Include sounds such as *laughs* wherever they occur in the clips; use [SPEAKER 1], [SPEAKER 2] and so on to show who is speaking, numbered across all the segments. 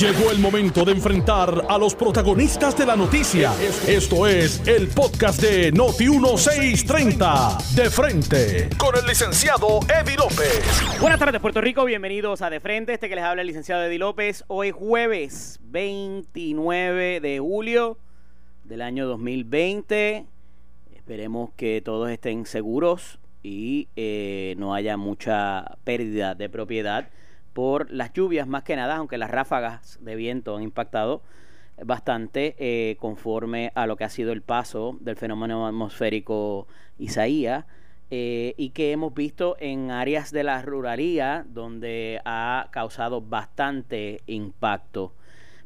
[SPEAKER 1] Llegó el momento de enfrentar a los protagonistas de la noticia. Esto es el podcast de Noti1630. De frente, con el licenciado Eddie López.
[SPEAKER 2] Buenas tardes, Puerto Rico. Bienvenidos a De Frente. Este que les habla el licenciado Eddie López. Hoy jueves 29 de julio del año 2020. Esperemos que todos estén seguros y eh, no haya mucha pérdida de propiedad por las lluvias más que nada, aunque las ráfagas de viento han impactado bastante eh, conforme a lo que ha sido el paso del fenómeno atmosférico Isaías eh, y que hemos visto en áreas de la ruralía donde ha causado bastante impacto.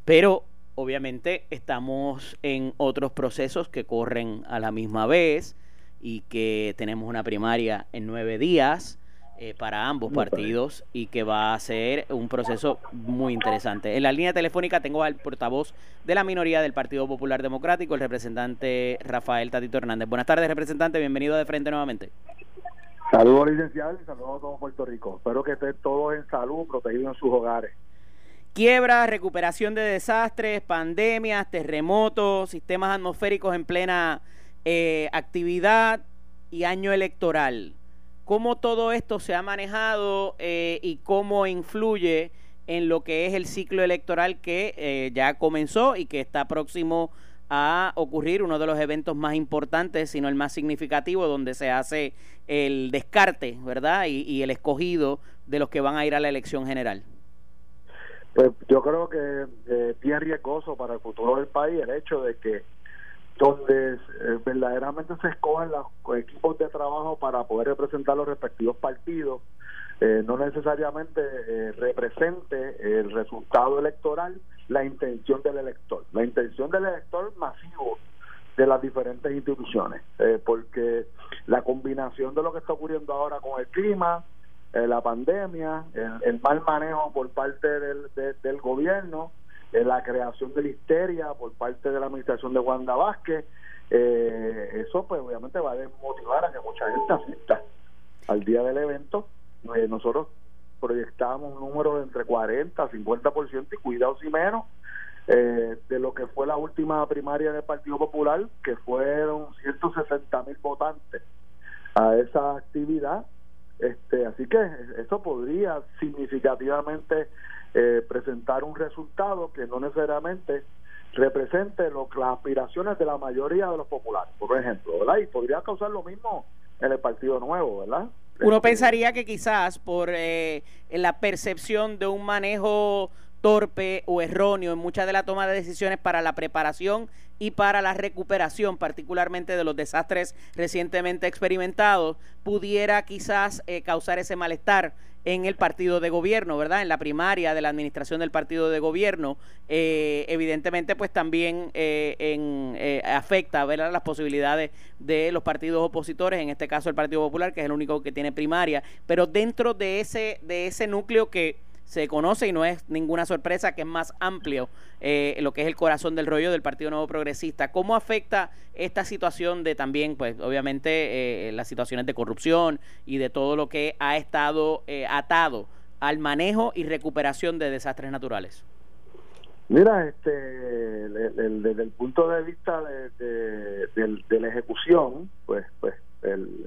[SPEAKER 2] Pero obviamente estamos en otros procesos que corren a la misma vez y que tenemos una primaria en nueve días eh, para ambos partidos y que va a ser un proceso muy interesante. En la línea telefónica tengo al portavoz de la minoría del Partido Popular Democrático, el representante Rafael Tatito Hernández. Buenas tardes, representante, bienvenido de frente nuevamente.
[SPEAKER 3] Saludos, licenciado, y saludos a todo Puerto Rico. Espero que estén todos en salud, protegidos en sus hogares.
[SPEAKER 2] Quiebra, recuperación de desastres, pandemias, terremotos, sistemas atmosféricos en plena eh, actividad y año electoral cómo todo esto se ha manejado eh, y cómo influye en lo que es el ciclo electoral que eh, ya comenzó y que está próximo a ocurrir, uno de los eventos más importantes, sino el más significativo, donde se hace el descarte, ¿verdad? Y, el escogido de los que van a ir a la elección general.
[SPEAKER 3] Pues yo creo que eh, bien riesgoso para el futuro del país el hecho de que donde eh, verdaderamente se escogen los equipos de trabajo para poder representar los respectivos partidos, eh, no necesariamente eh, represente el resultado electoral, la intención del elector, la intención del elector masivo de las diferentes instituciones, porque la combinación de lo que está ocurriendo ahora con el clima, la pandemia, el, mal manejo por parte del, del gobierno, la creación de la histeria por parte de la administración de Wanda Vázquez, eh, eso pues obviamente va a desmotivar a que mucha gente asista al día del evento. Eh, nosotros proyectamos un número de entre 40 a 50% y cuidados y menos eh, de lo que fue la última primaria del Partido Popular, que fueron 160 mil votantes a esa actividad. Este, así que eso podría significativamente eh, presentar un resultado que no necesariamente represente lo, las aspiraciones de la mayoría de los populares, por ejemplo, ¿verdad? Y podría causar lo mismo en el Partido Nuevo, ¿verdad?
[SPEAKER 2] Uno este, pensaría que quizás por eh, la percepción de un manejo torpe o erróneo en muchas de la toma de decisiones para la preparación y para la recuperación, particularmente de los desastres recientemente experimentados, pudiera quizás eh, causar ese malestar en el partido de gobierno, ¿verdad? En la primaria de la administración del partido de gobierno, eh, evidentemente pues también eh, en, afecta ¿verdad? las posibilidades de los partidos opositores, en este caso el Partido Popular, que es el único que tiene primaria, pero dentro de ese, de ese núcleo que se conoce y no es ninguna sorpresa que es más amplio eh, lo que es el corazón del rollo del Partido Nuevo Progresista. ¿Cómo afecta esta situación de también, pues obviamente, eh, las situaciones de corrupción y de todo lo que ha estado eh, atado al manejo y recuperación de desastres naturales?
[SPEAKER 3] Mira, este, desde el, punto de vista de, de, la ejecución, pues, pues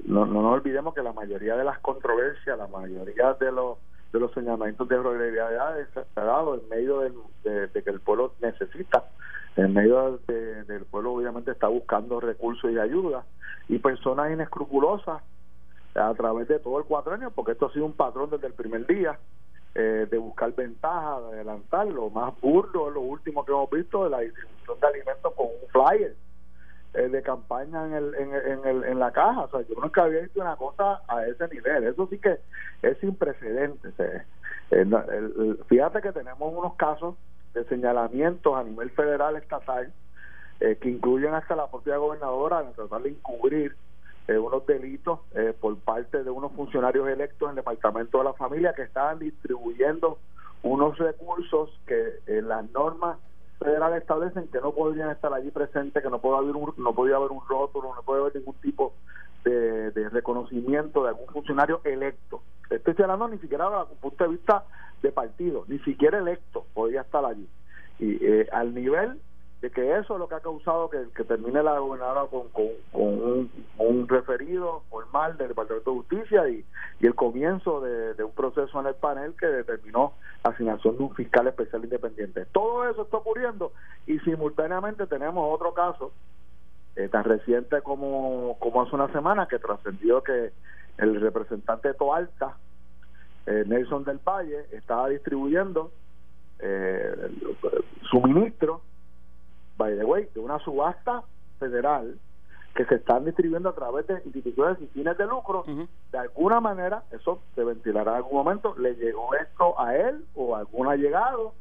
[SPEAKER 3] no, no nos olvidemos que la mayoría de las controversias, la mayoría de los de los señalamientos de irregularidad se ha dado en medio de, que el pueblo necesita, en medio de, del pueblo obviamente está buscando recursos y ayuda, y personas inescrupulosas a través de todo el cuatro años, porque esto ha sido un patrón desde el primer día, eh, de buscar ventajas, de adelantar, lo más burdo es lo último que hemos visto de la distribución de alimentos con un flyer eh, de campaña en, el, en, el, en la caja. O sea, yo nunca había visto una cosa a ese nivel. Eso sí que es sin precedentes. Eh, fíjate que tenemos unos casos de señalamientos a nivel federal, estatal, eh, que incluyen hasta la propia gobernadora en tratar de encubrir unos delitos por parte de unos funcionarios electos en el Departamento de la Familia que estaban distribuyendo unos recursos que en las normas federal establecen que no podrían estar allí presentes, que no puede haber un, no podía haber un rótulo, no puede haber ningún tipo de, reconocimiento de algún funcionario electo. Estoy hablando ni siquiera desde el punto de vista de partido, ni siquiera electo podía estar allí. Y eh, al nivel de que eso es lo que ha causado que, termine la gobernadora con, un, referido formal del Departamento de Justicia y, el comienzo de, un proceso en el panel que determinó asignación de un fiscal especial independiente. Todo eso está ocurriendo y simultáneamente tenemos otro caso eh, tan reciente como, como hace una semana que trascendió que el representante de Toalta, eh, Nelson del Valle, estaba distribuyendo eh, suministro by the way, de una subasta federal que se están distribuyendo a través de instituciones sin fines de lucro, de alguna manera, eso se ventilará en algún momento, le llegó esto a él o a algún allegado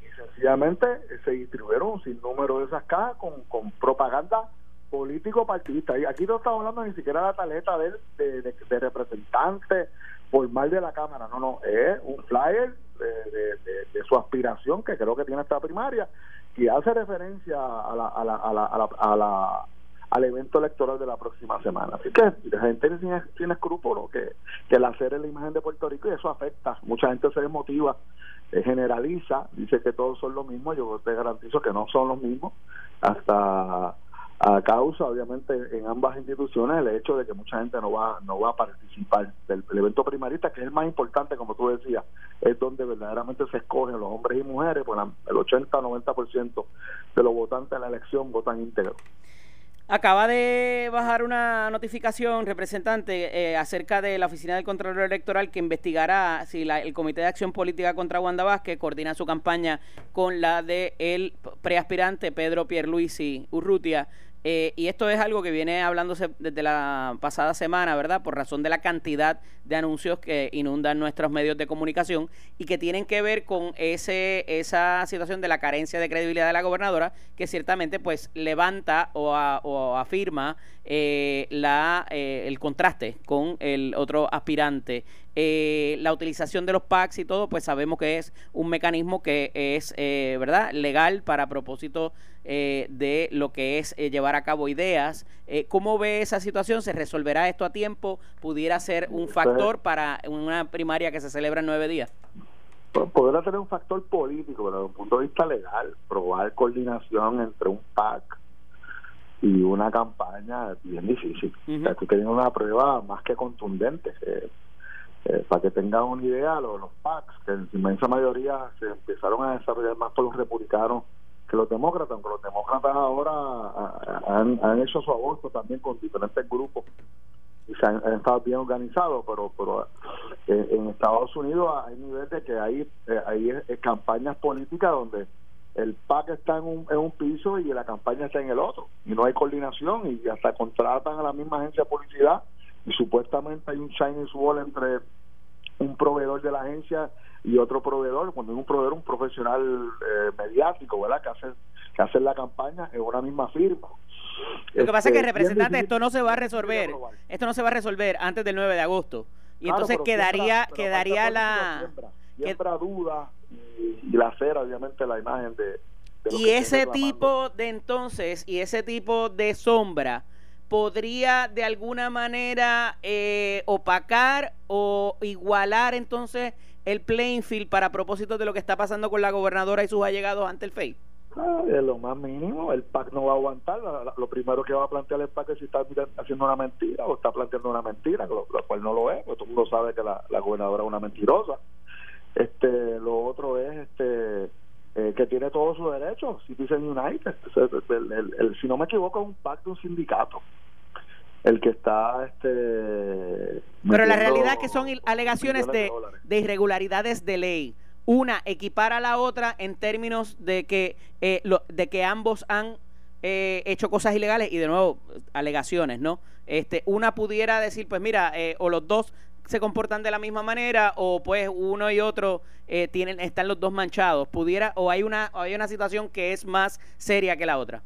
[SPEAKER 3] y sencillamente se distribuyeron un sinnúmero de esas cajas con, con propaganda político partidista. Y aquí no estamos hablando ni siquiera de la tarjeta de, de, de, representante formal de la Cámara, no, no, es un flyer de, de, su aspiración que creo que tiene esta primaria y hace referencia a la, a la, a la, a la, al evento electoral de la próxima semana. Así que la gente tiene, tiene escrúpulos que, que el hacer es la imagen de Puerto Rico y eso afecta. Mucha gente se desmotiva, eh, generaliza, dice que todos son los mismos. Yo te garantizo que no son los mismos. Hasta a causa obviamente en ambas instituciones el hecho de que mucha gente no va no va a participar del, evento primarista que es el más importante como tú decías es donde verdaderamente se escogen los hombres y mujeres pues el 80 90% de los votantes de la elección votan íntegro.
[SPEAKER 2] Acaba de bajar una notificación, representante, eh, acerca de la Oficina del Contralor Electoral que investigará si la, el Comité de Acción Política contra Wanda Vázquez coordina su campaña con la de el preaspirante Pedro Pierluisi Urrutia eh, y esto es algo que viene hablándose desde la pasada semana, ¿verdad? Por razón de la cantidad de anuncios que inundan nuestros medios de comunicación y que tienen que ver con ese esa situación de la carencia de credibilidad de la gobernadora, que ciertamente pues levanta o, afirma eh, la, eh, el contraste con el otro aspirante. la utilización de los PACs y todo, pues sabemos que es un mecanismo que es, ¿verdad?, legal para propósito eh, de lo que es eh, llevar a cabo ideas. Eh, ¿Cómo ve esa situación? ¿Se resolverá esto a tiempo? ¿Pudiera ser un factor para una primaria que se celebra en nueve días?
[SPEAKER 3] Podrá tener un factor político, pero desde un punto de vista legal, probar coordinación entre un PAC y una campaña es bien difícil. Tú tienes una prueba más que contundente. para que tengan una idea, los, los PACs, que en su inmensa mayoría se empezaron a desarrollar más por los republicanos los demócratas, aunque los demócratas ahora han, hecho su aborto también con diferentes grupos y se han, estado bien organizados, pero pero eh, en Estados Unidos hay nivel de que hay, eh, hay eh, campañas políticas donde el PAC está en un, en un piso y la campaña está en el otro, y no hay coordinación y hasta contratan a la misma agencia de publicidad y supuestamente hay un Chinese wall entre un proveedor de la agencia y otro proveedor, cuando es un proveedor, un profesional eh, mediático, ¿verdad? Que hace, que hace la campaña en una misma firma.
[SPEAKER 2] Lo que pasa es que, este, representante, esto no se va a resolver, esto no se va a resolver antes del 9 de agosto. Y entonces quedaría quedaría la...
[SPEAKER 3] Siembra, duda y, la cera, obviamente, la imagen de...
[SPEAKER 2] y ese tipo de entonces, y ese tipo de sombra podría de alguna manera eh, opacar o igualar entonces el playing field para propósito de lo que está pasando con la gobernadora y sus allegados ante el FEI?
[SPEAKER 3] Ah, es lo más mínimo, el PAC no va a aguantar. Lo primero que va a plantear el PAC es si está haciendo una mentira o está planteando una mentira, lo, cual no lo es, porque todo el mundo sabe que la, gobernadora es una mentirosa. Este, lo otro es este eh, que tiene todos sus derechos, Citizen United. El, si no me equivoco, es un PAC de un sindicato el que está este
[SPEAKER 2] pero la realidad es que son alegaciones de, de, irregularidades de ley. Una equipara a la otra en términos de que eh, de que ambos han eh, hecho cosas ilegales. Y de nuevo alegaciones no este una pudiera decir pues mira eh, o los dos se comportan de la misma manera o pues uno y otro tienen están los dos manchados. Pudiera o hay una hay una situación que es más seria que la otra.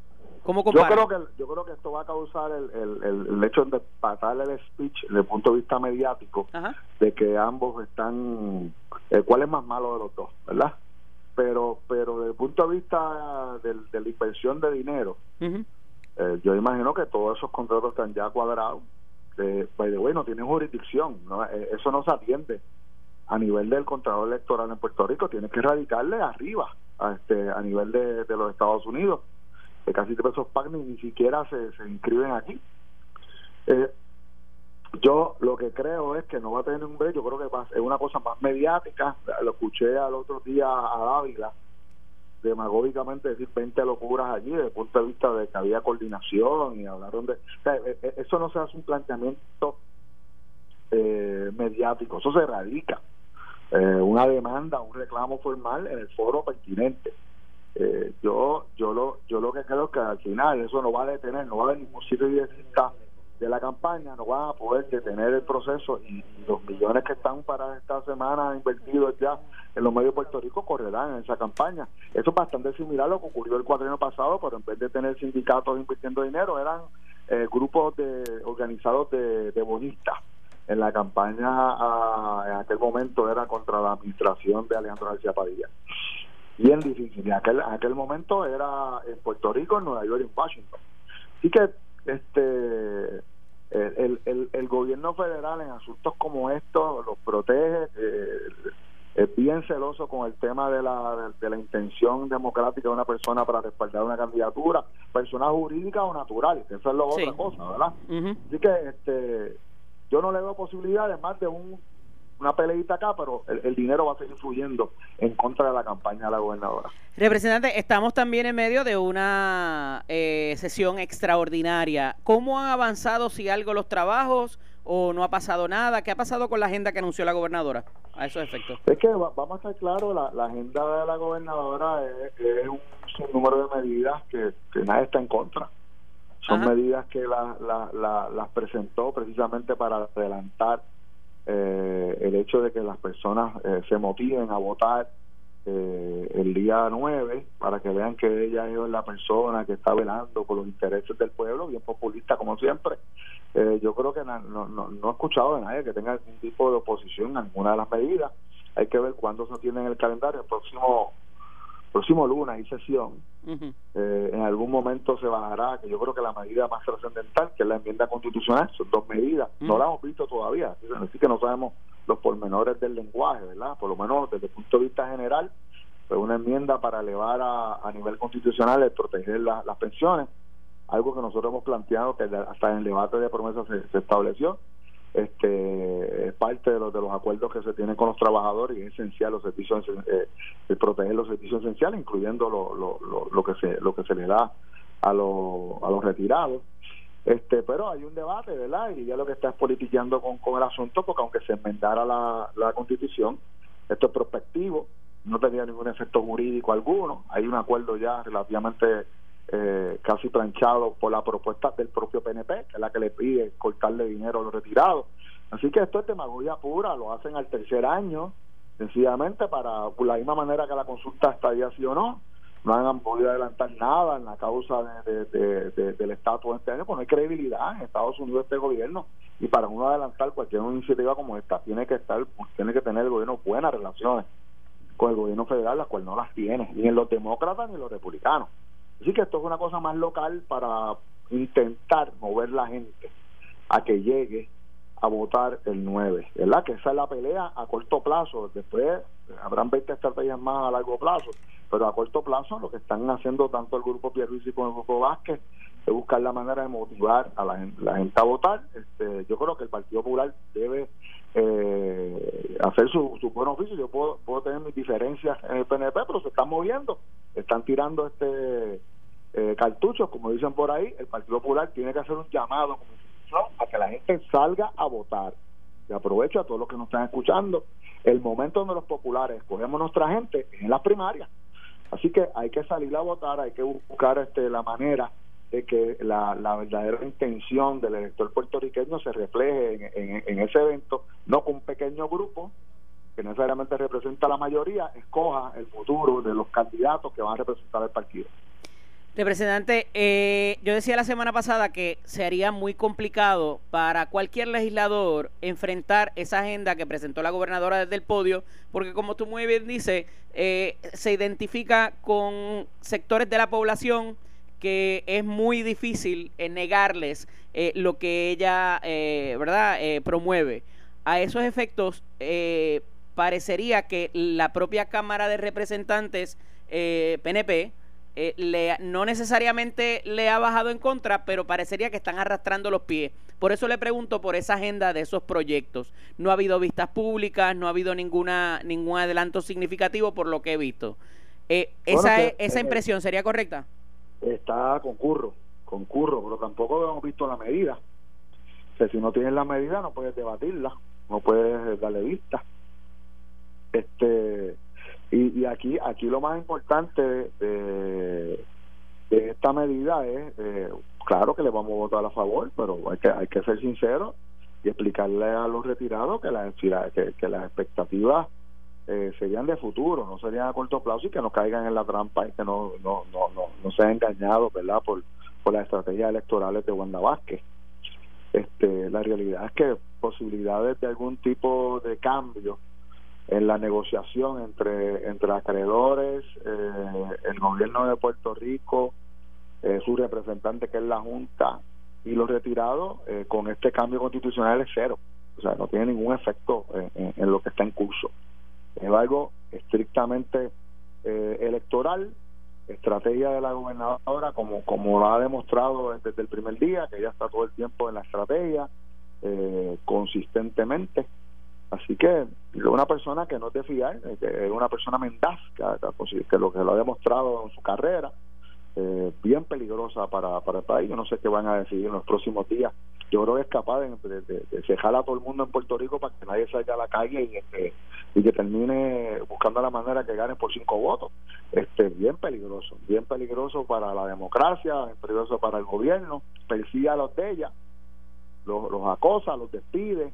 [SPEAKER 3] Yo creo que yo creo que esto va a causar el, el, el, hecho de patarle el speech desde el punto de vista mediático de que ambos están eh, cuál es más malo de los dos, ¿verdad? Pero pero desde el punto de vista del, de la inversión de dinero, eh, yo imagino que todos esos contratos están ya cuadrados. Eh, by the way, tienen jurisdicción. Eh, eso no se atiende a nivel del Contralor Electoral en Puerto Rico, tiene que radicarle arriba, a, este, a nivel de, los Estados Unidos. Que casi esos PAC ni, siquiera se, se inscriben aquí. Eh, yo lo que creo es que no va a tener un break, yo creo que va, es una cosa más mediática. Lo escuché al otro día a Dávila demagógicamente decir 20 locuras allí desde el punto de vista de que había coordinación y hablaron de... E, e, eso no se hace un planteamiento eh, mediático, eso se radica. Eh, una demanda, un reclamo formal en el foro pertinente. Eh, yo yo lo yo lo que creo es que al final eso no va a detener, no va a haber ningún sitio de de la campaña no van a poder detener el proceso y, los millones que están para esta semana invertidos ya en los medios de Puerto Rico correrán en esa campaña. Eso es bastante similar a lo que ocurrió el cuatrienio pasado, pero en vez de tener sindicatos invirtiendo dinero, eran eh, grupos de organizados de, bonistas. En la campaña en aquel momento era contra la administración de Alejandro García Padilla. Bien difícil. En aquel, en aquel momento era en Puerto Rico, en Nueva York y en Washington. Así que este el, el, el, gobierno federal en asuntos como estos los protege eh, es bien celoso con el tema de la, de, la intención democrática de una persona para respaldar una candidatura, persona jurídica o natural, que eso es lo otra cosa, ¿verdad? Así que este, yo no le veo posibilidades más de un una peleita acá, pero el, dinero va a seguir fluyendo en contra de la campaña de la gobernadora.
[SPEAKER 2] Representante, estamos también en medio de una eh, sesión extraordinaria. ¿Cómo han avanzado, si algo, los trabajos o no ha pasado nada? ¿Qué ha pasado con la agenda que anunció la gobernadora a esos efectos?
[SPEAKER 3] Es que vamos a estar claros, la, agenda de la gobernadora es, un, número de medidas que, nadie está en contra. Son medidas que las presentó precisamente para adelantar eh, el hecho de que las personas eh, se motiven a votar eh, el día 9 para que vean que ella es la persona que está velando por los intereses del pueblo, bien populista como siempre. Eh, yo creo que no, no, no he escuchado de nadie que tenga algún tipo de oposición a ninguna de las medidas. Hay que ver cuándo se tiene en el calendario. El próximo próximo lunes hay sesión. Eh, en algún momento se bajará, que yo creo que la medida más trascendental, que es la enmienda constitucional, son dos medidas. No la hemos visto todavía, así que no sabemos los pormenores del lenguaje, ¿verdad? Por lo menos desde el punto de vista general, pues una enmienda para elevar a, a nivel constitucional el proteger las pensiones, algo que nosotros hemos planteado que hasta en el debate de promesas se estableció este es parte de los de los acuerdos que se tienen con los trabajadores y es esencial los servicios eh, proteger los servicios esenciales incluyendo lo, lo, lo, que se lo que se le da a, los a los retirados. Este pero hay un debate verdad y ya lo que está es politiqueando con, con el asunto porque aunque se enmendara la, la constitución esto es prospectivo no tenía ningún efecto jurídico alguno. Hay un acuerdo ya relativamente eh, casi planchado por la propuesta del propio PNP, que es la que le pide cortarle dinero a los retirados. Así que esto es demagogia pura, lo hacen al tercer año, sencillamente para, por la misma manera que la consulta está ahí así o no, no han podido adelantar nada en la causa de, del estatus este año, pues no hay credibilidad en Estados Unidos este gobierno y para uno adelantar cualquier iniciativa como esta tiene que estar, tiene que tener el gobierno buenas relaciones con el gobierno federal, las cuales no las tiene, ni en los demócratas ni en los republicanos. Así que esto es una cosa más local para intentar mover la gente a que llegue a votar el 9, ¿verdad? Que esa es la pelea a corto plazo. Después habrán 20 estrategias más a largo plazo, pero a corto plazo lo que están haciendo tanto el grupo Pierluisi como el grupo Vázquez es buscar la manera de motivar a la, gente a votar. Este, yo creo que el Partido Popular debe eh, hacer su, su buen oficio. Yo puedo, puedo tener mis diferencias en el PNP, pero se están moviendo, están tirando este eh, cartuchos, como dicen por ahí. El Partido Popular tiene que hacer un llamado a que la gente salga a votar. Y aprovecho a todos los que nos están escuchando. El momento donde los populares escogemos nuestra gente es en las primarias. Así que hay que salir a votar, hay que buscar este, la manera de que la, verdadera intención del elector puertorriqueño se refleje en, ese evento, no con un pequeño grupo que necesariamente representa la mayoría, escoja el futuro de los candidatos que van a representar el partido.
[SPEAKER 2] Representante, eh, yo decía la semana pasada que sería muy complicado para cualquier legislador enfrentar esa agenda que presentó la gobernadora desde el podio, porque como tú muy bien dices, eh, se identifica con sectores de la población que es muy difícil eh, negarles lo que ella, verdad, promueve. A esos efectos, parecería que la propia Cámara de Representantes eh, PNP eh, le, no necesariamente le ha bajado en contra, pero parecería que están arrastrando los pies. Por eso le pregunto por esa agenda de esos proyectos. No ha habido vistas públicas, no ha habido ninguna ningún adelanto significativo por lo que he visto. Eh, esa, esa impresión sería correcta.
[SPEAKER 3] Está concurro, concurro, pero tampoco hemos visto la medida. O si no tienes la medida no puedes debatirla, no puedes darle vista. Este y, y aquí aquí lo más importante de, esta medida es eh, claro que le vamos a votar a favor pero hay que hay que ser sincero y explicarle a los retirados que las que, que las expectativas eh, serían de futuro no serían a corto plazo y que no caigan en la trampa y que no no no no, no sean engañados verdad por por las estrategias electorales de Wanda Vázquez. Este la realidad es que posibilidades de algún tipo de cambio en la negociación entre, entre acreedores, eh, el gobierno de Puerto Rico, eh, su representante que es la Junta y los retirados, eh, con este cambio constitucional es cero. O sea, no tiene ningún efecto en, lo que está en curso. Es algo estrictamente electoral, estrategia de la gobernadora, como, como lo ha demostrado desde el primer día, que ella está todo el tiempo en la estrategia, consistentemente Así que es una persona que no es de fiar, eh, es una persona mendaz, que, lo que lo ha demostrado en su carrera, eh, bien peligrosa para, para el país. Yo no sé qué van a decidir en los próximos días. Yo creo que es capaz de, de, cejar a todo el mundo en Puerto Rico para que nadie salga a la calle y, este, y que termine buscando la manera que gane por cinco votos. Este, bien peligroso, bien peligroso para la democracia, bien peligroso para el gobierno, persigue a los de ella, los, los acosa, los despide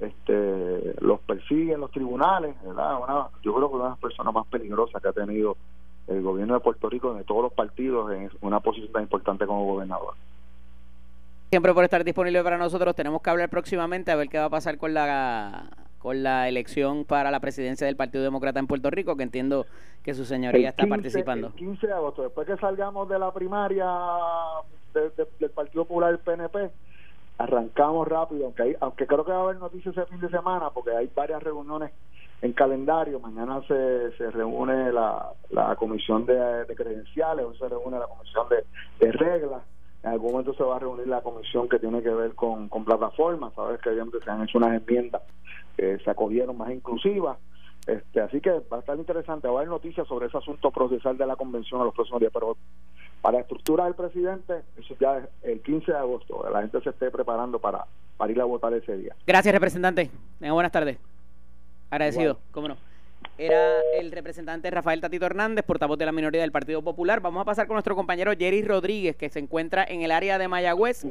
[SPEAKER 3] este los persiguen los tribunales, ¿verdad? yo creo que una de las personas más peligrosas que ha tenido el gobierno de Puerto Rico de todos los partidos en una posición tan importante como gobernador.
[SPEAKER 2] Siempre por estar disponible para nosotros, tenemos que hablar próximamente a ver qué va a pasar con la con la elección para la presidencia del Partido Demócrata en Puerto Rico, que entiendo que su señoría está participando.
[SPEAKER 3] El 15 de agosto, después que salgamos de la primaria del Partido Popular del PNP, arrancamos rápido, aunque, hay, aunque creo que va a haber noticias ese fin de semana, porque hay varias reuniones en calendario. Mañana se, se reúne la, comisión de, credenciales, hoy se reúne la comisión de, de, reglas. En algún momento se va a reunir la comisión que tiene que ver con, con plataformas. Sabes que se han hecho unas enmiendas que se acogieron más inclusivas. Este, así que va a estar interesante. Va a haber noticias sobre ese asunto procesal de la convención a los próximos días. Pero para la estructura del presidente, eso ya es el 15 de agosto. La gente se esté preparando para, para ir a votar ese día.
[SPEAKER 2] Gracias, representante. buenas tardes. Agradecido, cómo no. Era el representante Rafael Tatito Hernández, portavoz de la minoría del Partido Popular. Vamos a pasar con nuestro compañero Jerry Rodríguez, que se encuentra en el área de Mayagüez,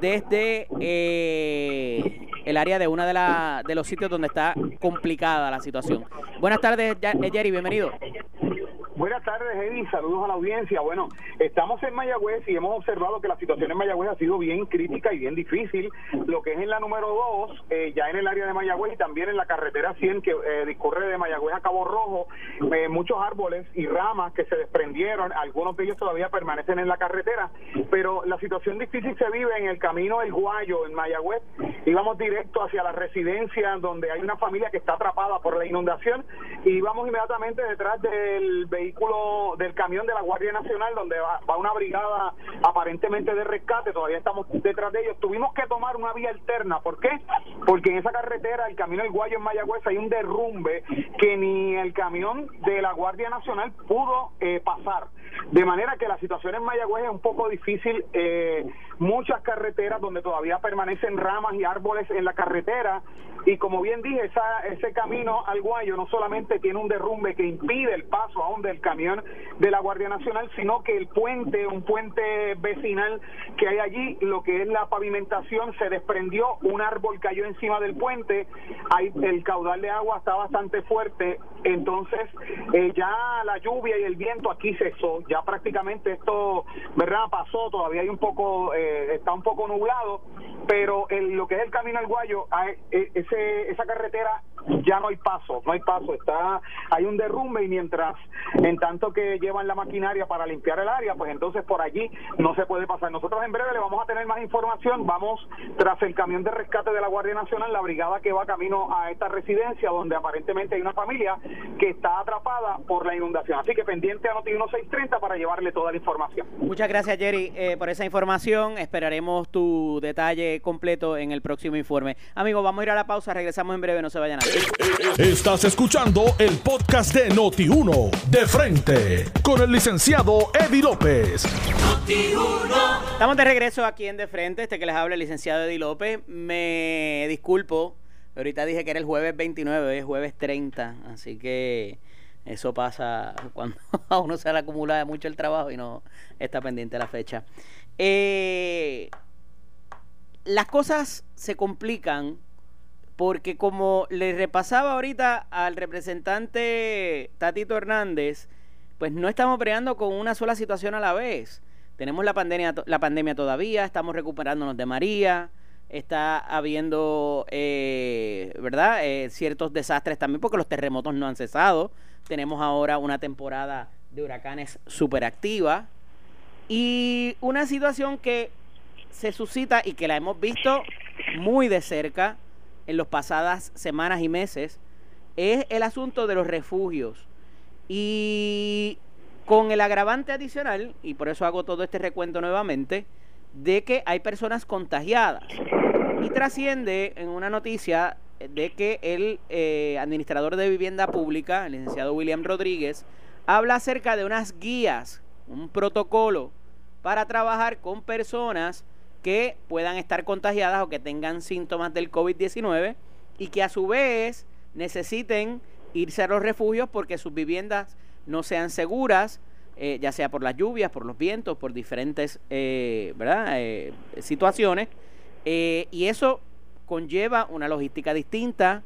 [SPEAKER 2] desde eh, el área de uno de, la, de los sitios donde está complicada la situación. Buenas tardes, Jerry, bienvenido.
[SPEAKER 4] Buenas tardes, Eddie. Saludos a la audiencia. Bueno, estamos en Mayagüez y hemos observado que la situación en Mayagüez ha sido bien crítica y bien difícil. Lo que es en la número 2, eh, ya en el área de Mayagüez y también en la carretera 100 que eh, discurre de Mayagüez a Cabo Rojo, eh, muchos árboles y ramas que se desprendieron. Algunos de ellos todavía permanecen en la carretera, pero la situación difícil se vive en el camino del Guayo, en Mayagüez. Íbamos directo hacia la residencia donde hay una familia que está atrapada por la inundación y vamos inmediatamente detrás del vehículo del camión de la Guardia Nacional donde va, una brigada aparentemente de rescate, todavía estamos detrás de ellos. Tuvimos que tomar una vía alterna, ¿por qué? Porque en esa carretera, el camino del Guayo en Mayagüez, hay un derrumbe que ni el camión de la Guardia Nacional pudo eh, pasar. De manera que la situación en Mayagüez es un poco difícil. Eh, muchas carreteras donde todavía permanecen ramas y árboles en la carretera. Y como bien dije, esa, ese camino al Guayo no solamente tiene un derrumbe que impide el paso aún del camión de la Guardia Nacional, sino que el puente, un puente vecinal que hay allí, lo que es la pavimentación, se desprendió, un árbol cayó encima del puente, hay, el caudal de agua está bastante fuerte, entonces eh, ya la lluvia y el viento aquí cesó, ya prácticamente esto, ¿verdad? Pasó, todavía hay un poco... Eh, está un poco nublado, pero lo que es el camino al Guayo, e, ese, esa carretera ya no hay paso, no hay paso, está hay un derrumbe y mientras en tanto que llevan la maquinaria para limpiar el área, pues entonces por allí no se puede pasar. Nosotros en breve le vamos a tener más información, vamos tras el camión de rescate de la Guardia Nacional, la brigada que va camino a esta residencia donde aparentemente hay una familia que está atrapada por la inundación. Así que pendiente a Noti 1630 para llevarle toda la información.
[SPEAKER 2] Muchas gracias Jerry eh, por esa información, esperaremos tu detalle completo en el próximo informe. Amigos, vamos a ir a la pausa, regresamos en breve, no se vayan a
[SPEAKER 1] Estás escuchando el podcast de Noti1, de frente, con el licenciado Eddie López.
[SPEAKER 2] Estamos de regreso aquí en De Frente, este que les habla el licenciado Eddie López. Me disculpo, ahorita dije que era el jueves 29, es jueves 30, así que eso pasa cuando *laughs* a uno se le acumula mucho el trabajo y no está pendiente la fecha. Eh, las cosas se complican porque como le repasaba ahorita al representante Tatito Hernández, pues no estamos peleando con una sola situación a la vez. Tenemos la pandemia, la pandemia todavía, estamos recuperándonos de María, está habiendo, eh, ¿verdad? Eh, ciertos desastres también porque los terremotos no han cesado. Tenemos ahora una temporada de huracanes súper activa y una situación que se suscita y que la hemos visto muy de cerca en las pasadas semanas y meses es el asunto de los refugios. Y con el agravante adicional, y por eso hago todo este recuento nuevamente, de que hay personas contagiadas. Y trasciende en una noticia de que el eh, administrador de vivienda pública, el licenciado William Rodríguez, habla acerca de unas guías, un protocolo para trabajar con personas que puedan estar contagiadas o que tengan síntomas del COVID-19 y que a su vez necesiten irse a los refugios porque sus viviendas no sean seguras, eh, ya sea por las lluvias, por los vientos, por diferentes eh. Eh, situaciones. y eso conlleva una logística distinta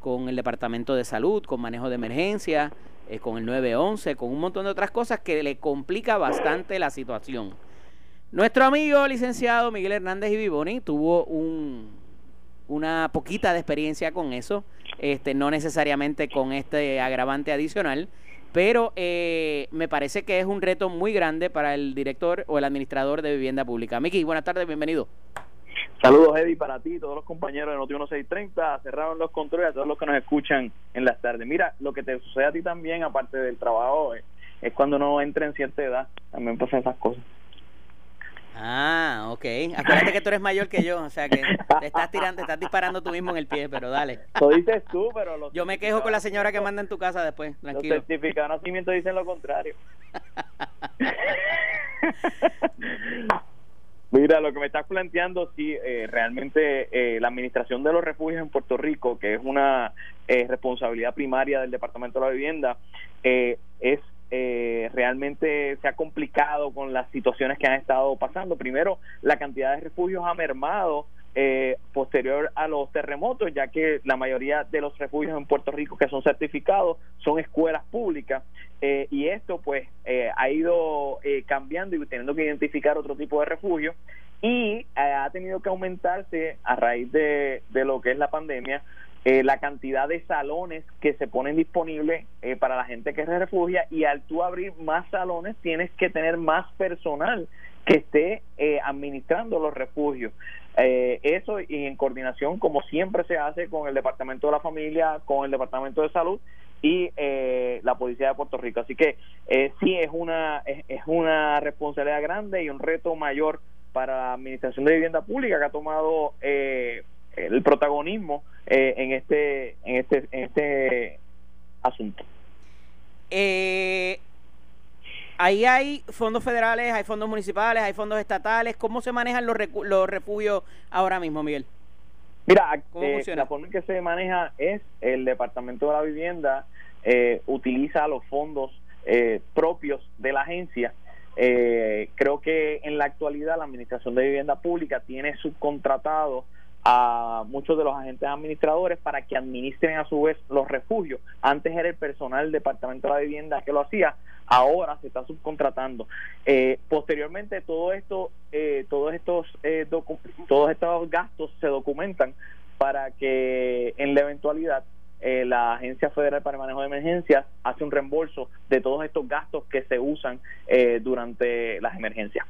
[SPEAKER 2] con el Departamento de Salud, con manejo de emergencia, con el 911, con un montón de otras cosas que le complica bastante la situación. Nuestro amigo licenciado Miguel Hernández y Vivoni tuvo un, una poquita de experiencia con eso, este, no necesariamente con este agravante adicional, pero eh, me parece que es un reto muy grande para el director o el administrador de vivienda pública. Miki, buenas tardes, bienvenido.
[SPEAKER 5] Saludos, Eddie, para ti, todos los compañeros de Noti 1630, cerraron los controles a todos los que nos escuchan en las tardes. Mira, lo que te sucede a ti también, aparte del trabajo, es, es cuando uno entra en cierta edad, también pasan esas cosas.
[SPEAKER 2] Ah, ok. Acuérdate que tú eres mayor que yo, o sea que te estás tirando, te estás disparando tú mismo en el pie, pero dale.
[SPEAKER 5] Lo dices tú, pero
[SPEAKER 2] Yo me quejo con la señora que manda en tu casa después, tranquilo.
[SPEAKER 5] Los certificados de nacimiento dicen lo contrario. *laughs* Mira, lo que me estás planteando, sí, eh, realmente eh, la administración de los refugios en Puerto Rico, que es una eh, responsabilidad primaria del Departamento de la Vivienda, es eh, realmente se ha complicado con las situaciones que han estado pasando. Primero, la cantidad de refugios ha mermado eh, posterior a los terremotos, ya que la mayoría de los refugios en Puerto Rico que son certificados son escuelas públicas eh, y esto pues eh, ha ido cambiando y teniendo que identificar otro tipo de refugio y ha tenido que aumentarse a raíz de, de lo que es la pandemia eh, la cantidad de salones que se ponen disponibles eh, para la gente que se refugia y al tú abrir más salones tienes que tener más personal que esté eh, administrando los refugios. eso y en coordinación como siempre se hace con el Departamento de la Familia, con el Departamento de Salud y la Policía de Puerto Rico. Así que sí es una, es, es una responsabilidad grande y un reto mayor para la Administración de Vivienda Pública que ha tomado eh, el protagonismo eh, en este en este en este asunto.
[SPEAKER 2] Eh, ahí hay fondos federales hay fondos municipales hay fondos estatales. Cómo se manejan los los refugios ahora mismo Miguel
[SPEAKER 5] mira eh, la forma en que se maneja es el departamento de la vivienda utiliza los fondos propios de la agencia. Creo que en la actualidad la administración de vivienda pública tiene subcontratado a muchos de los agentes administradores para que administren a su vez los refugios. Antes era el personal del Departamento de la Vivienda que lo hacía, ahora se está subcontratando. Eh, posteriormente todo esto, eh, todos estos eh, todos estos gastos se documentan para que en la eventualidad eh, la Agencia Federal para el Manejo de Emergencias hace un reembolso de todos estos gastos que se usan eh, durante las emergencias.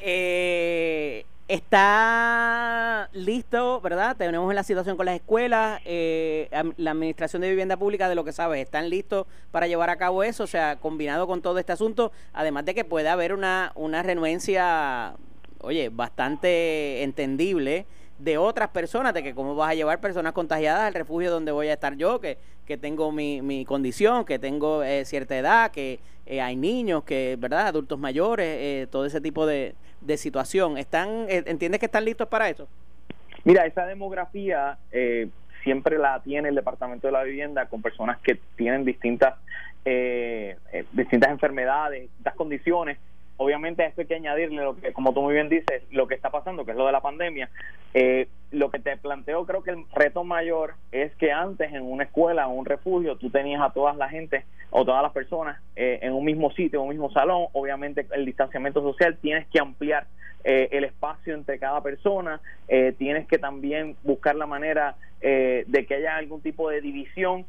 [SPEAKER 2] Eh, está listo, ¿verdad? Tenemos la situación con las escuelas, eh, la Administración de Vivienda Pública, de lo que sabes, están listos para llevar a cabo eso, o sea, combinado con todo este asunto, además de que puede haber una, una renuencia, oye, bastante entendible de otras personas, de que cómo vas a llevar personas contagiadas al refugio donde voy a estar yo, que, que tengo mi, mi condición, que tengo eh, cierta edad, que eh, hay niños, que, ¿verdad? Adultos mayores, eh, todo ese tipo de, de situación. ¿Están, ¿Entiendes que están listos para eso?
[SPEAKER 5] Mira, esa demografía siempre la tiene el Departamento de la Vivienda con personas que tienen distintas, distintas enfermedades, distintas condiciones obviamente a esto hay que añadirle lo que, como tú muy bien dices, lo que está pasando, que es lo de la pandemia. Eh, lo que te planteo, creo que el reto mayor es que antes en una escuela o un refugio tú tenías a todas la gente o todas las personas eh, en un mismo sitio, en un mismo salón. Obviamente el distanciamiento social tienes que ampliar eh, el espacio entre cada persona, tienes que también buscar la manera de que haya algún tipo de división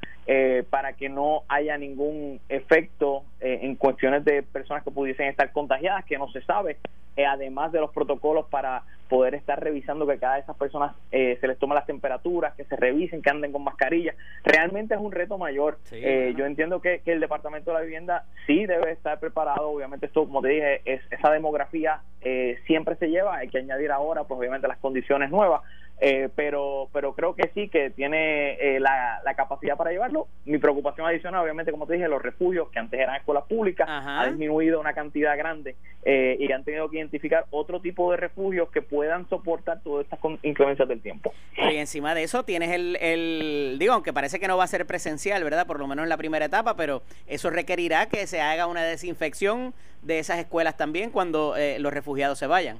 [SPEAKER 5] para que no haya ningún efecto en cuestiones de personas que pudiesen estar contagiadas, que no se sabe, además de los protocolos para poder estar revisando que cada de esas personas eh, se les tome las temperaturas, que se revisen, que anden con mascarilla. Realmente es un reto mayor. Eh, yo entiendo que, el Departamento de la Vivienda sí debe estar preparado. Obviamente esto, como te dije, es, esa demografía eh, siempre se lleva. Hay que añadir ahora, pues obviamente las condiciones nuevas. Eh, pero pero creo que sí que tiene eh, la, capacidad para llevarlo. Mi preocupación adicional obviamente como te dije los refugios que antes eran escuelas públicas ha disminuido una cantidad grande eh, y han tenido que identificar otro tipo de refugios que puedan soportar todas estas inclemencias del tiempo.
[SPEAKER 2] Y encima de eso tienes el, el digo aunque parece que no va a ser presencial verdad por lo menos en la primera etapa pero eso requerirá que se haga una desinfección de esas escuelas también cuando los refugiados se vayan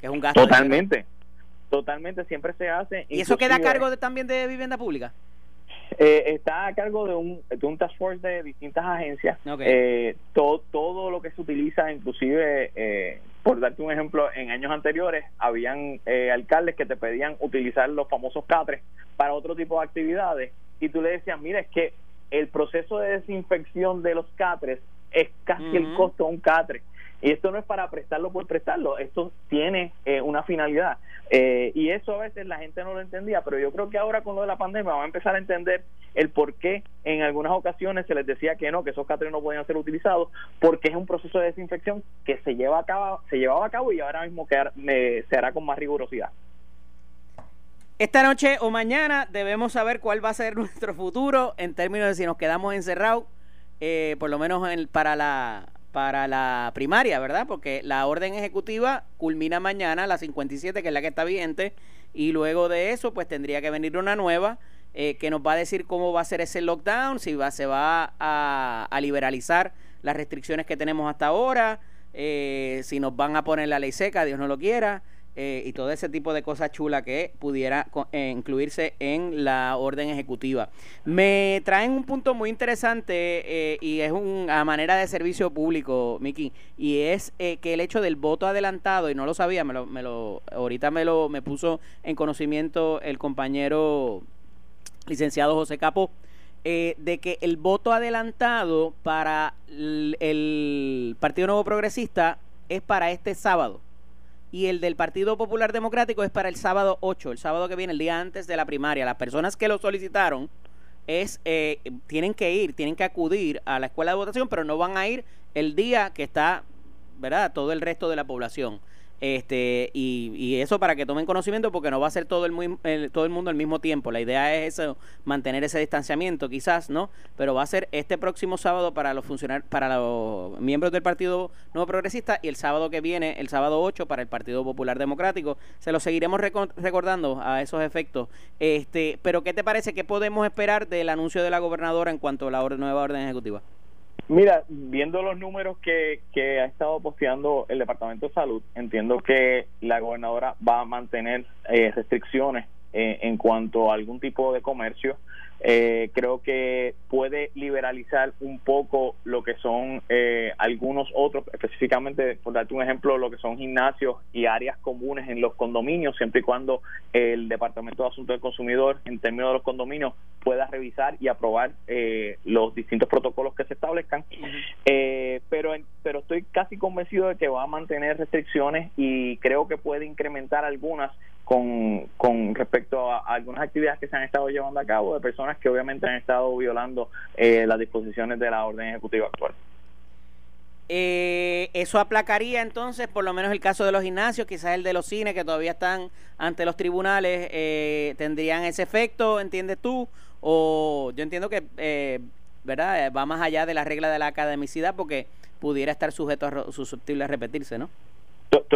[SPEAKER 2] que es un gasto
[SPEAKER 5] totalmente Totalmente, siempre se hace.
[SPEAKER 2] ¿Y eso queda a cargo de, también de vivienda pública?
[SPEAKER 5] Eh, está a cargo de un, de un task force de distintas agencias. Eh, todo, todo lo que se utiliza, inclusive, eh, por darte un ejemplo, en años anteriores habían alcaldes que te pedían utilizar los famosos catres para otro tipo de actividades y tú le decías, mira, es que el proceso de desinfección de los catres es casi el costo de un catre. Y esto no es para prestarlo por prestarlo, esto tiene una finalidad. Eh, y eso a veces la gente no lo entendía, pero yo creo que ahora con lo de la pandemia va a empezar a entender el por qué en algunas ocasiones se les decía que no, que esos catres no podían ser utilizados, porque es un proceso de desinfección que se lleva a cabo, se llevaba a cabo y ahora mismo que, se hará con más rigurosidad.
[SPEAKER 2] Esta noche o mañana debemos saber cuál va a ser *laughs* nuestro futuro en términos de si nos quedamos encerrados, eh, por lo menos para la para la primaria, ¿verdad? Porque la orden ejecutiva culmina mañana, la 57, que es la que está vigente, y luego de eso, pues tendría que venir una nueva eh, que nos va a decir cómo va a ser ese lockdown, si va, se va a, liberalizar las restricciones que tenemos hasta ahora, eh, si nos van a poner la ley seca, Dios no lo quiera, eh, y todo ese tipo de cosas chulas que pudiera eh, incluirse en la orden ejecutiva. Me traen un punto muy interesante eh, y es una manera de servicio público, Miki, y es que el hecho del voto adelantado, y no lo sabía, me lo, me lo, ahorita me lo me puso en conocimiento el compañero licenciado José Capo, de que el voto adelantado para el Partido Nuevo Progresista es para este sábado y el del Partido Popular Democrático es para el sábado 8, el sábado que viene, el día antes de la primaria. Las personas que lo solicitaron es eh, tienen que ir, tienen que acudir a la escuela de votación, pero no van a ir el día que está, ¿verdad? Todo el resto de la población. Este, y, y, eso para que tomen conocimiento porque no va a ser todo el, todo el mundo al mismo tiempo. La idea es eso, mantener ese distanciamiento quizás, ¿no? Pero va a ser este próximo sábado para los funcionarios, para los miembros del Partido Nuevo Progresista y el sábado que viene, el sábado 8 para el Partido Popular Democrático. Se lo seguiremos recordando a esos efectos. Este, pero ¿qué te parece que podemos esperar del anuncio de la gobernadora en cuanto a la nueva orden ejecutiva?
[SPEAKER 5] Mira, viendo los números que, que ha estado posteando el Departamento de Salud, entiendo que la gobernadora va a mantener eh, restricciones eh, en cuanto a algún tipo de comercio. Eh, creo que puede liberalizar un poco lo que son eh, algunos otros, específicamente, por darte un ejemplo, lo que son gimnasios y áreas comunes en los condominios, siempre y cuando el Departamento de Asuntos del Consumidor, en términos de los condominios, pueda revisar y aprobar eh, los distintos protocolos que se establezcan. pero, pero estoy casi convencido de que va a mantener restricciones y creo que puede incrementar algunas con, con respecto a, algunas actividades que se han estado llevando a cabo de personas que obviamente han estado violando eh, las disposiciones de la orden ejecutiva actual.
[SPEAKER 2] Eh, eso aplacaría entonces por lo menos el caso de los gimnasios, quizás el de los cines que todavía están ante los tribunales, eh, tendrían ese efecto, ¿entiendes tú? O yo entiendo que, eh, ¿verdad? Va más allá de la regla de la academicidad porque pudiera estar sujeto a susceptible a repetirse, ¿no?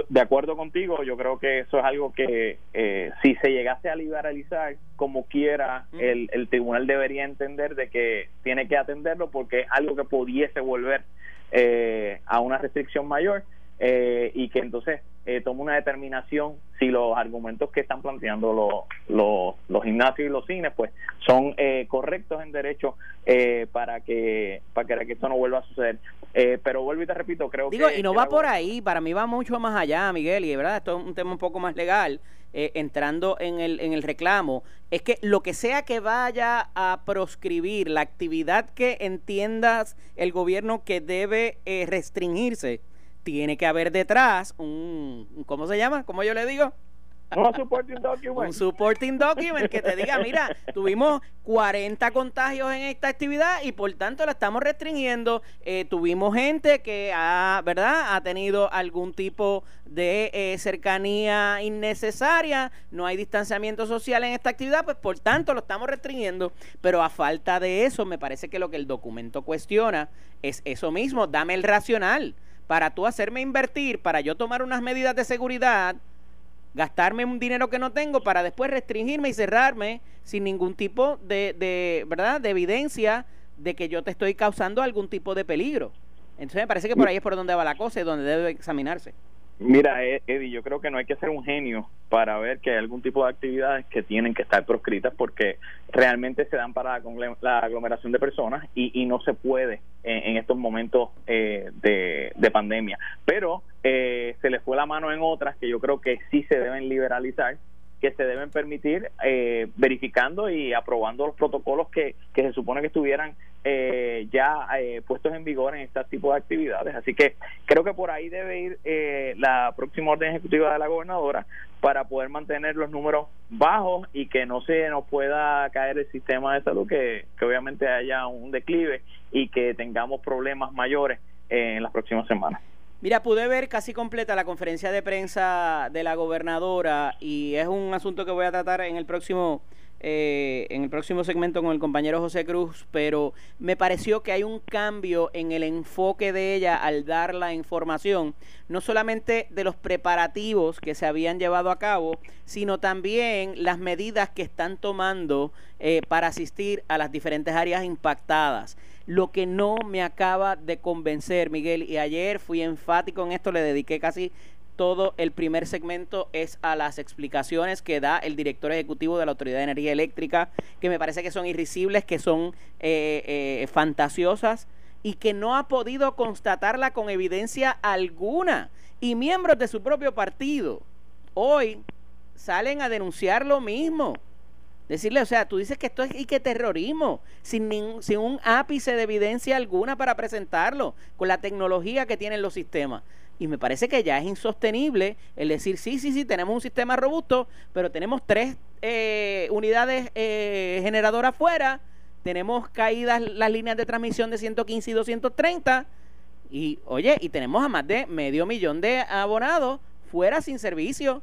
[SPEAKER 5] De acuerdo contigo, yo creo que eso es algo que eh, si se llegase a liberalizar como quiera, el, el tribunal debería entender de que tiene que atenderlo porque es algo que pudiese volver eh, a una restricción mayor eh, y que entonces eh, tome una determinación si los argumentos que están planteando los, los, gimnasios y los cines pues son eh, correctos en derecho eh, para que para que esto no vuelva a suceder. Pero vuelvo y te repito creo
[SPEAKER 2] digo
[SPEAKER 5] que
[SPEAKER 2] y no va por ahí para mí va mucho más allá Miguel y de verdad esto es un tema un poco más legal entrando en el, en el reclamo, es que lo que sea que vaya a proscribir, la actividad que entiendas el gobierno que debe restringirse, tiene que haber detrás un, ¿cómo se llama? ¿Cómo yo le digo?
[SPEAKER 5] Un supporting document.
[SPEAKER 2] Un supporting document que te diga, mira, tuvimos 40 contagios en esta actividad y por tanto la estamos restringiendo. Eh, tuvimos gente que ha, ¿verdad? Ha tenido algún tipo de eh, cercanía innecesaria, no hay distanciamiento social en esta actividad, pues por tanto lo estamos restringiendo. Pero a falta de eso, me parece que lo que el documento cuestiona es eso mismo, dame el racional para tú hacerme invertir, para yo tomar unas medidas de seguridad, gastarme un dinero que no tengo para después restringirme y cerrarme sin ningún tipo de, de, ¿verdad? de evidencia de que yo te estoy causando algún tipo de peligro. Entonces me parece que por ahí es por donde va la cosa y donde debe examinarse.
[SPEAKER 5] Mira, e-, Eddie, yo creo que no hay que ser un genio para ver que hay algún tipo de actividades que tienen que estar proscritas porque realmente se dan para la aglomeración de personas y, no se puede en, estos momentos eh, de, pandemia. Pero eh, se le fue la mano en otras que yo creo que sí se deben liberalizar que se deben permitir eh, verificando y aprobando los protocolos que, que se supone que estuvieran eh, ya eh, puestos en vigor en este tipo de actividades. Así que creo que por ahí debe ir eh, la próxima orden ejecutiva de la gobernadora para poder mantener los números bajos y que no se nos pueda caer el sistema de salud, que, que obviamente haya un declive y que tengamos problemas mayores en las próximas semanas.
[SPEAKER 2] Mira, pude ver casi completa la conferencia de prensa de la gobernadora y es un asunto que voy a tratar en el próximo eh, en el próximo segmento con el compañero José Cruz, pero me pareció que hay un cambio en el enfoque de ella al dar la información, no solamente de los preparativos que se habían llevado a cabo, sino también las medidas que están tomando eh, para asistir a las diferentes áreas impactadas. Lo que no me acaba de convencer, Miguel, y ayer fui enfático en esto, le dediqué casi todo el primer segmento es a las explicaciones que da el director ejecutivo de la Autoridad de Energía Eléctrica, que me parece que son irrisibles, que son eh, eh, fantasiosas y que no ha podido constatarla con evidencia alguna. Y miembros de su propio partido hoy salen a denunciar lo mismo. Decirle, o sea, tú dices que esto es y que terrorismo, sin, sin un ápice de evidencia alguna para presentarlo, con la tecnología que tienen los sistemas. Y me parece que ya es insostenible el decir, sí, sí, sí, tenemos un sistema robusto, pero tenemos tres eh, unidades eh, generadoras fuera, tenemos caídas las líneas de transmisión de 115 y 230, y oye, y tenemos a más de medio millón de abonados fuera sin servicio.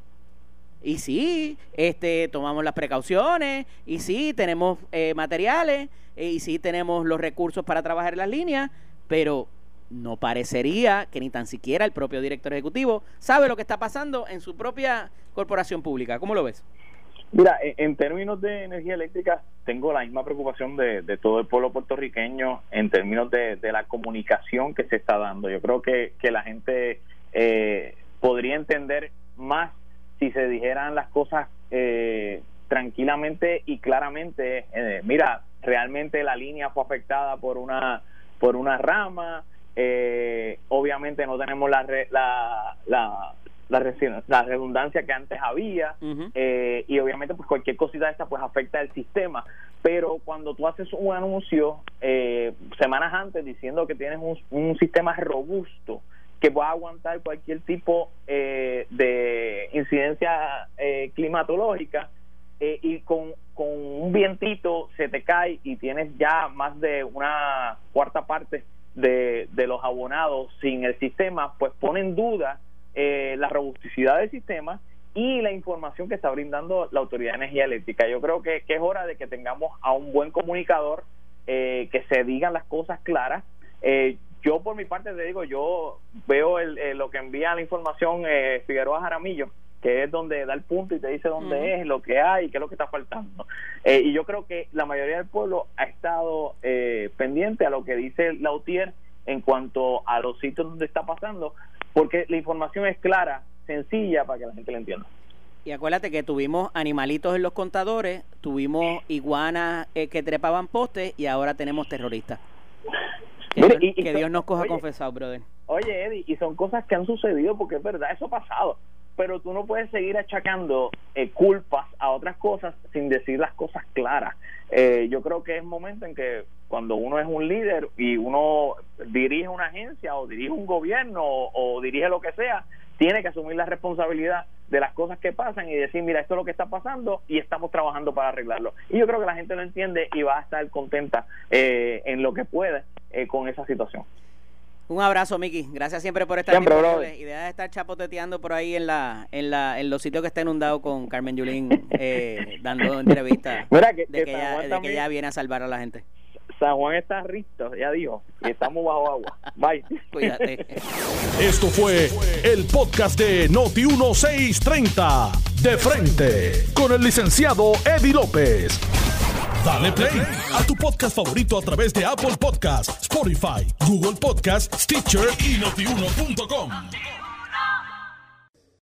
[SPEAKER 2] Y sí, este, tomamos las precauciones, y sí, tenemos eh, materiales, y sí, tenemos los recursos para trabajar las líneas, pero no parecería que ni tan siquiera el propio director ejecutivo sabe lo que está pasando en su propia corporación pública. ¿Cómo lo ves?
[SPEAKER 5] Mira, en, términos de energía eléctrica, tengo la misma preocupación de, todo el pueblo puertorriqueño en términos de, la comunicación que se está dando. Yo creo que, que la gente eh, podría entender más si se dijeran las cosas eh, tranquilamente y claramente, eh, mira, realmente la línea fue afectada por una por una rama, eh, obviamente no tenemos la, la, la, la, redundancia que antes había eh, y obviamente pues cualquier cosita de esta pues afecta el sistema. Pero cuando tú haces un anuncio eh, semanas antes diciendo que tienes un, un sistema robusto que va a aguantar cualquier tipo eh, de incidencia eh, climatológica eh, y con, con un vientito se te cae y tienes ya más de una cuarta parte de, de los abonados sin el sistema, pues pone en duda eh, la robusticidad del sistema y la información que está brindando la Autoridad de Energía Eléctrica. Yo creo que, que es hora de que tengamos a un buen comunicador, eh, que se digan las cosas claras. Eh, yo por mi parte te digo, yo veo el, lo que envía la información eh, Figueroa Jaramillo, que es donde da el punto y te dice dónde es, lo que hay, qué es lo que está faltando. Eh, y yo creo que la mayoría del pueblo ha estado eh, pendiente a lo que dice Lautier en cuanto a los sitios donde está pasando, porque la información es clara, sencilla, para que la gente la entienda.
[SPEAKER 2] Y acuérdate que tuvimos animalitos en los contadores, tuvimos iguanas eh, que trepaban postes y ahora tenemos terroristas. Que, Dios, y, y que Dios nos coja oye, confesado, brother.
[SPEAKER 5] Oye, Eddie, y son cosas que han sucedido porque es verdad, eso ha pasado pero tú no puedes seguir achacando eh, culpas a otras cosas sin decir las cosas claras. Eh, yo creo que es momento en que cuando uno es un líder y uno dirige una agencia o dirige un gobierno o, o dirige lo que sea, tiene que asumir la responsabilidad de las cosas que pasan y decir, mira, esto es lo que está pasando y estamos trabajando para arreglarlo. Y yo creo que la gente lo entiende y va a estar contenta eh, en lo que puede eh, con esa situación.
[SPEAKER 2] Un abrazo, Miki. Gracias siempre por estar
[SPEAKER 5] siempre,
[SPEAKER 2] aquí. Idea de estar chapoteteando por ahí en la, en la, en los sitios que está inundado con Carmen Yulín eh, dando *laughs* entrevistas
[SPEAKER 5] que,
[SPEAKER 2] de, que, ella, de que ella viene a salvar a la gente.
[SPEAKER 5] San Juan está risto, ya dijo, y estamos bajo agua. Bye. *laughs*
[SPEAKER 2] Cuídate.
[SPEAKER 1] Esto fue el podcast de Noti 1630, de frente, con el licenciado Eddie López. Dale play a tu podcast favorito a través de Apple Podcasts, Spotify, Google Podcasts, Stitcher y notiuno.com.